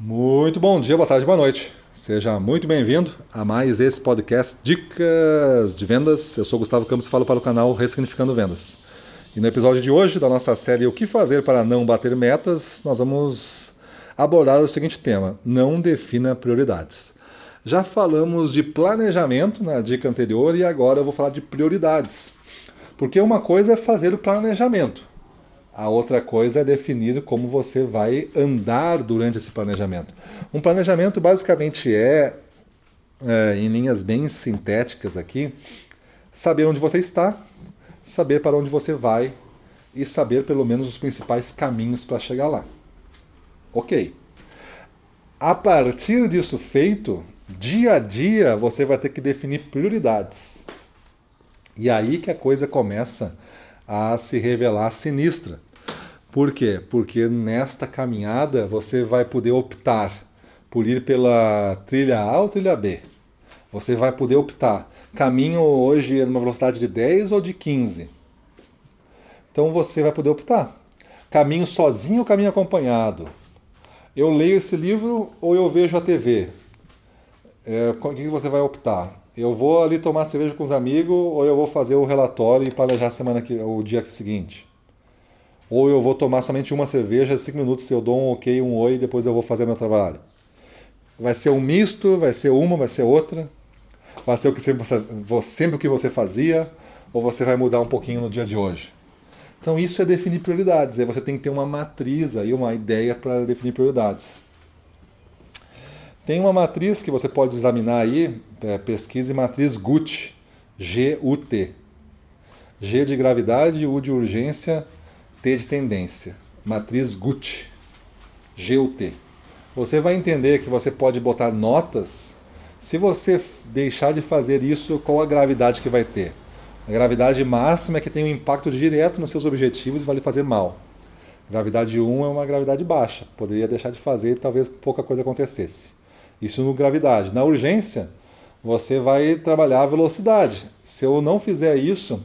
Muito bom dia, boa tarde, boa noite. Seja muito bem-vindo a mais esse podcast Dicas de Vendas. Eu sou Gustavo Campos e falo para o canal Ressignificando Vendas. E no episódio de hoje da nossa série O que fazer para não bater metas, nós vamos abordar o seguinte tema: não defina prioridades. Já falamos de planejamento na dica anterior e agora eu vou falar de prioridades. Porque uma coisa é fazer o planejamento, a outra coisa é definir como você vai andar durante esse planejamento. Um planejamento basicamente é, é, em linhas bem sintéticas aqui, saber onde você está, saber para onde você vai e saber pelo menos os principais caminhos para chegar lá. Ok. A partir disso feito, dia a dia você vai ter que definir prioridades. E aí que a coisa começa a se revelar sinistra. Por quê? Porque nesta caminhada você vai poder optar por ir pela trilha A ou trilha B. Você vai poder optar. Caminho hoje numa velocidade de 10 ou de 15. Então você vai poder optar. Caminho sozinho ou caminho acompanhado? Eu leio esse livro ou eu vejo a TV? É, o que você vai optar? Eu vou ali tomar cerveja com os amigos ou eu vou fazer o relatório e planejar a semana que, o dia seguinte? Ou eu vou tomar somente uma cerveja, cinco minutos eu dou um ok, um oi, depois eu vou fazer meu trabalho. Vai ser um misto, vai ser uma, vai ser outra. Vai ser o que sempre, sempre o que você fazia, ou você vai mudar um pouquinho no dia de hoje. Então isso é definir prioridades. Aí você tem que ter uma matriz aí, uma ideia para definir prioridades. Tem uma matriz que você pode examinar aí, é, pesquise matriz GUT, G-U-T. G de gravidade, U de urgência, T de tendência, matriz GUT, GUT. Você vai entender que você pode botar notas se você deixar de fazer isso, qual a gravidade que vai ter? A gravidade máxima é que tem um impacto direto nos seus objetivos e vai lhe fazer mal. Gravidade 1 é uma gravidade baixa, poderia deixar de fazer e talvez pouca coisa acontecesse. Isso no gravidade. Na urgência, você vai trabalhar a velocidade. Se eu não fizer isso,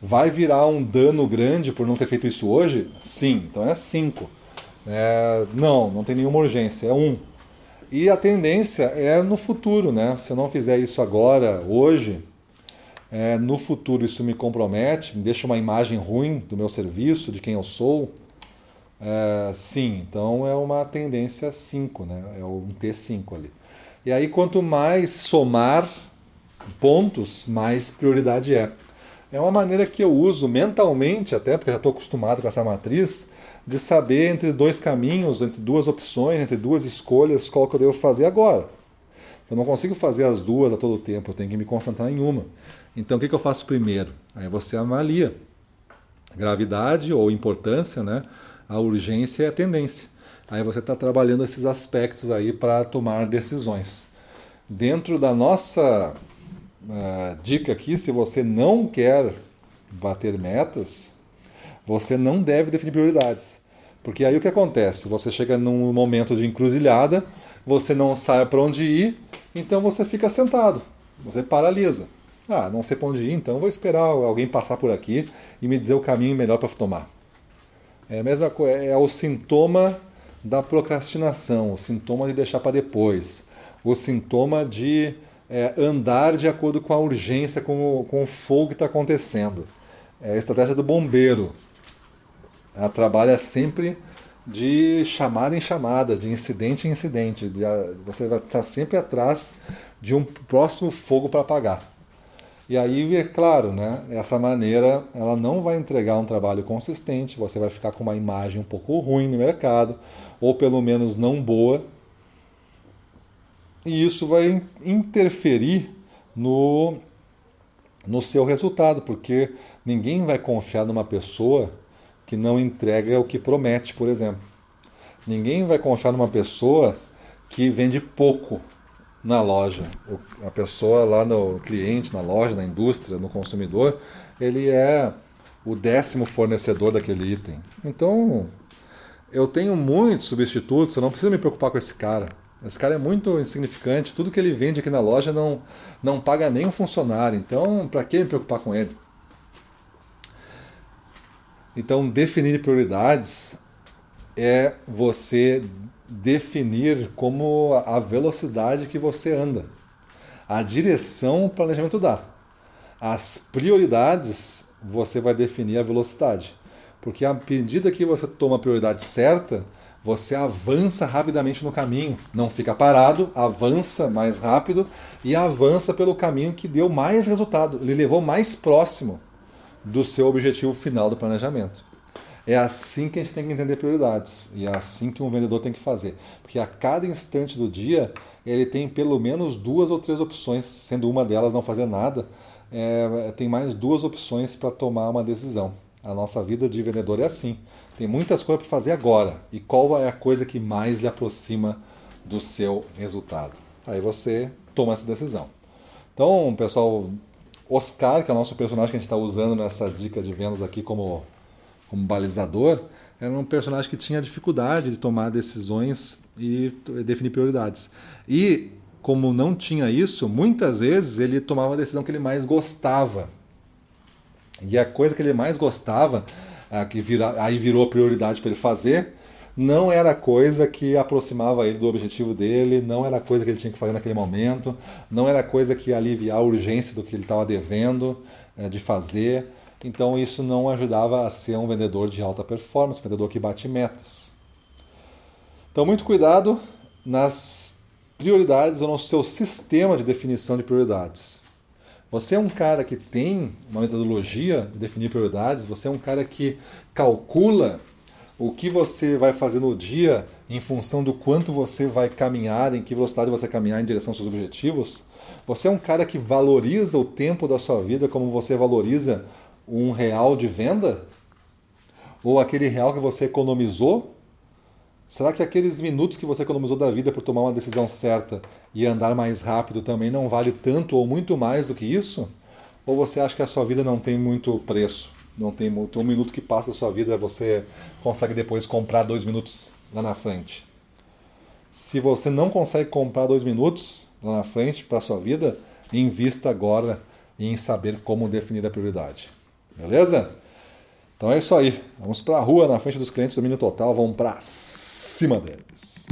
Vai virar um dano grande por não ter feito isso hoje? Sim, então é 5. É, não, não tem nenhuma urgência, é 1. Um. E a tendência é no futuro, né? Se eu não fizer isso agora, hoje, é, no futuro isso me compromete, me deixa uma imagem ruim do meu serviço, de quem eu sou. É, sim, então é uma tendência 5, né? É um T5 ali. E aí, quanto mais somar pontos, mais prioridade é. É uma maneira que eu uso mentalmente, até porque já estou acostumado com essa matriz, de saber entre dois caminhos, entre duas opções, entre duas escolhas, qual que eu devo fazer agora. Eu não consigo fazer as duas a todo tempo, eu tenho que me concentrar em uma. Então o que, que eu faço primeiro? Aí você avalia gravidade ou importância, né? a urgência e a tendência. Aí você está trabalhando esses aspectos aí para tomar decisões. Dentro da nossa uh, dica aqui: se você não quer bater metas, você não deve definir prioridades. Porque aí o que acontece? Você chega num momento de encruzilhada, você não sabe para onde ir, então você fica sentado, você paralisa. Ah, não sei para onde ir, então vou esperar alguém passar por aqui e me dizer o caminho melhor para tomar. É a mesma coisa, é o sintoma da procrastinação, o sintoma de deixar para depois, o sintoma de é, andar de acordo com a urgência, com o, com o fogo que está acontecendo. É a estratégia do bombeiro. Ela trabalha sempre de chamada em chamada, de incidente em incidente. De, você vai estar sempre atrás de um próximo fogo para apagar. E aí, é claro, né, essa maneira ela não vai entregar um trabalho consistente, você vai ficar com uma imagem um pouco ruim no mercado, ou pelo menos não boa, e isso vai interferir no, no seu resultado, porque ninguém vai confiar numa pessoa que não entrega o que promete, por exemplo. Ninguém vai confiar numa pessoa que vende pouco na loja. A pessoa lá no cliente, na loja, na indústria, no consumidor, ele é o décimo fornecedor daquele item. Então, eu tenho muitos substitutos, eu não preciso me preocupar com esse cara. Esse cara é muito insignificante, tudo que ele vende aqui na loja não, não paga nem um funcionário, então para que me preocupar com ele? Então, definir prioridades é você definir como a velocidade que você anda. A direção o planejamento dá. As prioridades você vai definir a velocidade. Porque à medida que você toma a prioridade certa, você avança rapidamente no caminho, não fica parado, avança mais rápido e avança pelo caminho que deu mais resultado, lhe levou mais próximo do seu objetivo final do planejamento. É assim que a gente tem que entender prioridades e é assim que um vendedor tem que fazer, porque a cada instante do dia ele tem pelo menos duas ou três opções, sendo uma delas não fazer nada, é, tem mais duas opções para tomar uma decisão. A nossa vida de vendedor é assim. Tem muitas coisas para fazer agora. E qual é a coisa que mais lhe aproxima do seu resultado? Aí você toma essa decisão. Então, pessoal, Oscar, que é o nosso personagem que a gente está usando nessa dica de vendas aqui como, como balizador, era um personagem que tinha dificuldade de tomar decisões e definir prioridades. E como não tinha isso, muitas vezes ele tomava a decisão que ele mais gostava. E a coisa que ele mais gostava, que vira, aí virou prioridade para ele fazer, não era coisa que aproximava ele do objetivo dele, não era coisa que ele tinha que fazer naquele momento, não era coisa que ia aliviar a urgência do que ele estava devendo é, de fazer. Então isso não ajudava a ser um vendedor de alta performance, um vendedor que bate metas. Então muito cuidado nas prioridades ou no seu sistema de definição de prioridades. Você é um cara que tem uma metodologia de definir prioridades, você é um cara que calcula o que você vai fazer no dia em função do quanto você vai caminhar, em que velocidade você caminhar em direção aos seus objetivos. Você é um cara que valoriza o tempo da sua vida como você valoriza um real de venda? Ou aquele real que você economizou Será que aqueles minutos que você economizou da vida por tomar uma decisão certa e andar mais rápido também não vale tanto ou muito mais do que isso? Ou você acha que a sua vida não tem muito preço? Não tem muito. Um minuto que passa da sua vida você consegue depois comprar dois minutos lá na frente. Se você não consegue comprar dois minutos lá na frente para a sua vida, invista agora em saber como definir a prioridade. Beleza? Então é isso aí. Vamos para a rua na frente dos clientes, domínio total. Vamos para cima deles.